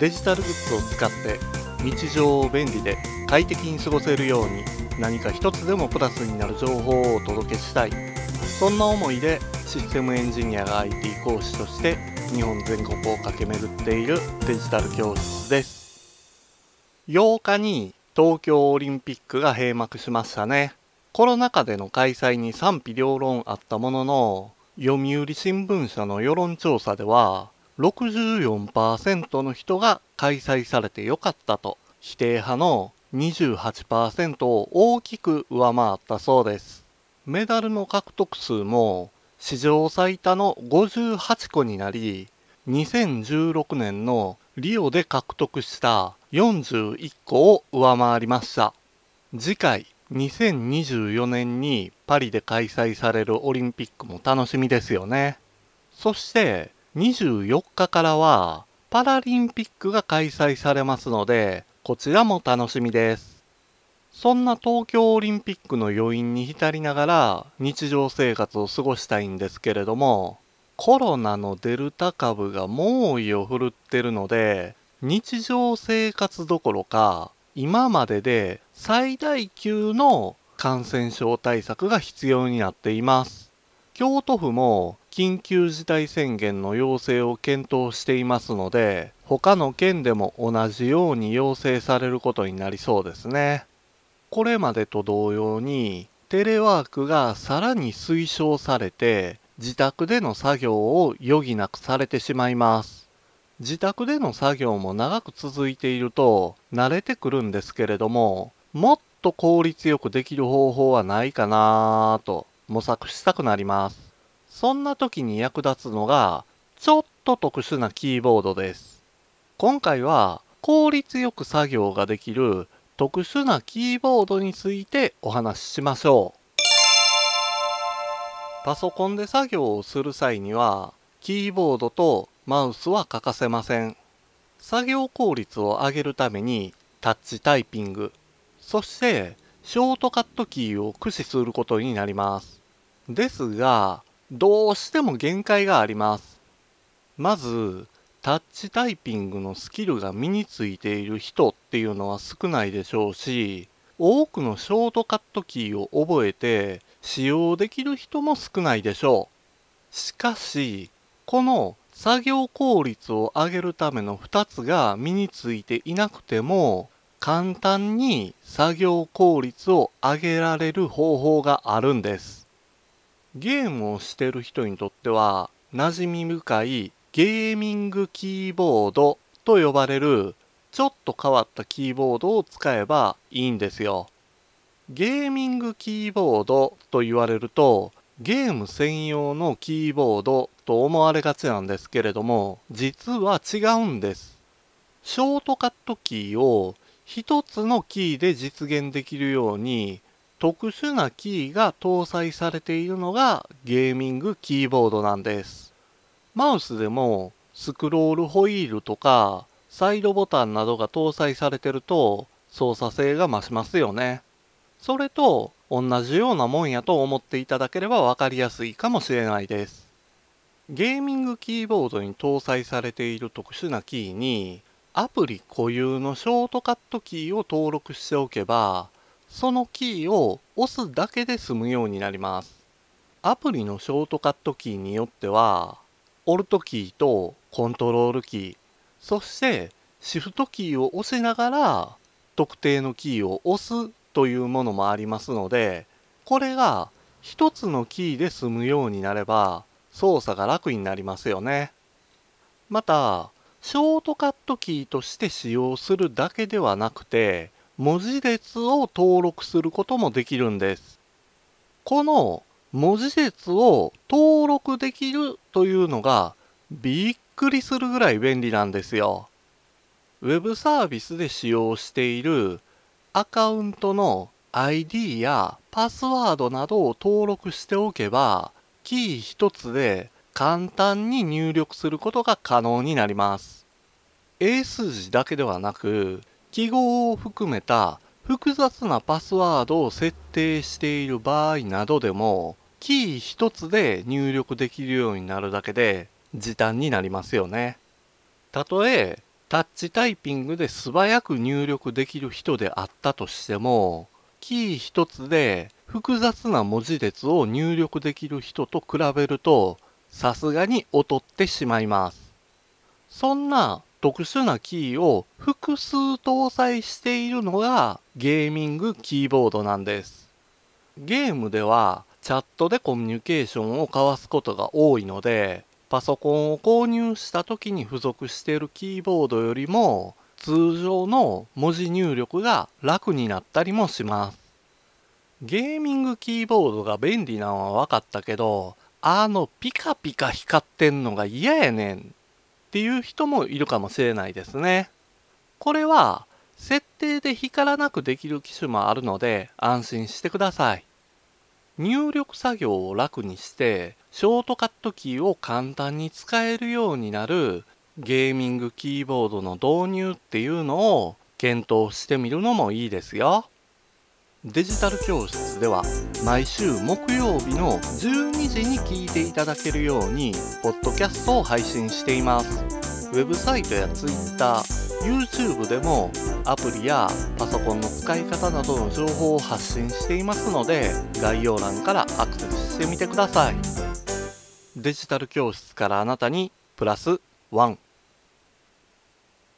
デジタルグッズを使って日常を便利で快適に過ごせるように何か一つでもプラスになる情報をお届けしたい。そんな思いでシステムエンジニアが IT 講師として日本全国を駆け巡っているデジタル教室です。8日に東京オリンピックが閉幕しましたね。コロナ禍での開催に賛否両論あったものの読売新聞社の世論調査では64%の人が開催されてよかったと否定派の28%を大きく上回ったそうです。メダルの獲得数も史上最多の58個になり2016年のリオで獲得した41個を上回りました。次回2024年にパリで開催されるオリンピックも楽しみですよね。そして24日からはパラリンピックが開催されますのでこちらも楽しみです。そんな東京オリンピックの余韻に浸りながら日常生活を過ごしたいんですけれどもコロナのデルタ株が猛威を振るってるので日常生活どころか今までで最大級の感染症対策が必要になっています。京都府も緊急事態宣言の要請を検討していますので他の県でも同じように要請されることになりそうですね。これまでと同様にテレワークがさらに推奨されて自宅での作業を余儀なくされてしまいます。自宅での作業も長く続いていると慣れてくるんですけれどももっと効率よくできる方法はないかなぁと模索したくなります。そんな時に役立つのがちょっと特殊なキーボードです。今回は効率よく作業ができる特殊なキーボードについてお話ししましょう。パソコンで作業をする際にはキーボードとマウスは欠かせません。作業効率を上げるためにタッチタイピング。そしてショートカットキーを駆使することになります。ですがどうしても限界があります。まずタッチタイピングのスキルが身についている人っていうのは少ないでしょうし多くのショートカットキーを覚えて使用できる人も少ないでしょう。しかしこの作業効率を上げるための2つが身についていなくても簡単に作業効率を上げられる方法があるんです。ゲームをしてる人にとっては馴染み深いゲーミングキーボードと呼ばれるちょっと変わったキーボードを使えばいいんですよ。ゲーミングキーボードと言われるとゲーム専用のキーボードと思われがちなんですけれども実は違うんです。ショートカットキーを一つのキーで実現できるように特殊なキーが搭載されているのがゲーミングキーボードなんです。マウスでもスクロールホイールとかサイドボタンなどが搭載されてると操作性が増しますよね。それと同じようなもんやと思っていただければ分かりやすいかもしれないです。ゲーミングキーボードに搭載されている特殊なキーにアプリ固有のショートカットキーを登録しておけばそのキーを押すだけで済むようになります。アプリのショートカットキーによってはオルトキーとコントロールキーそしてシフトキーを押しながら特定のキーを押すというものもありますのでこれが一つのキーで済むようになれば操作が楽になりますよね。またショートカットキーとして使用するだけではなくて文字列を登録することもできるんですこの文字列を登録できるというのがびっくりするぐらい便利なんですよウェブサービスで使用しているアカウントの ID やパスワードなどを登録しておけばキー一つで簡単に入力することが可能になります。英数字だけではなく、記号を含めた複雑なパスワードを設定している場合などでも、キー一つで入力できるようになるだけで時短になりますよね。たとえタッチタイピングで素早く入力できる人であったとしても、キー一つで複雑な文字列を入力できる人と比べると、さすがに劣ってしまいます。そんな特殊なキーを複数搭載しているのがゲーミングキーボードなんです。ゲームではチャットでコミュニケーションを交わすことが多いので、パソコンを購入した時に付属しているキーボードよりも通常の文字入力が楽になったりもします。ゲーミングキーボードが便利なのは分かったけど、あのピカピカ光ってんのが嫌やねんっていう人もいるかもしれないですね。これは設定で光らなくできる機種もあるので安心してください。入力作業を楽にしてショートカットキーを簡単に使えるようになるゲーミングキーボードの導入っていうのを検討してみるのもいいですよ。デジタル教室では毎週木曜日の12時に聞いていただけるようにポッドキャストを配信しています。ウェブサイトや Twitter、YouTube でもアプリやパソコンの使い方などの情報を発信していますので概要欄からアクセスしてみてくださいデジタル教室からあなたにプラス1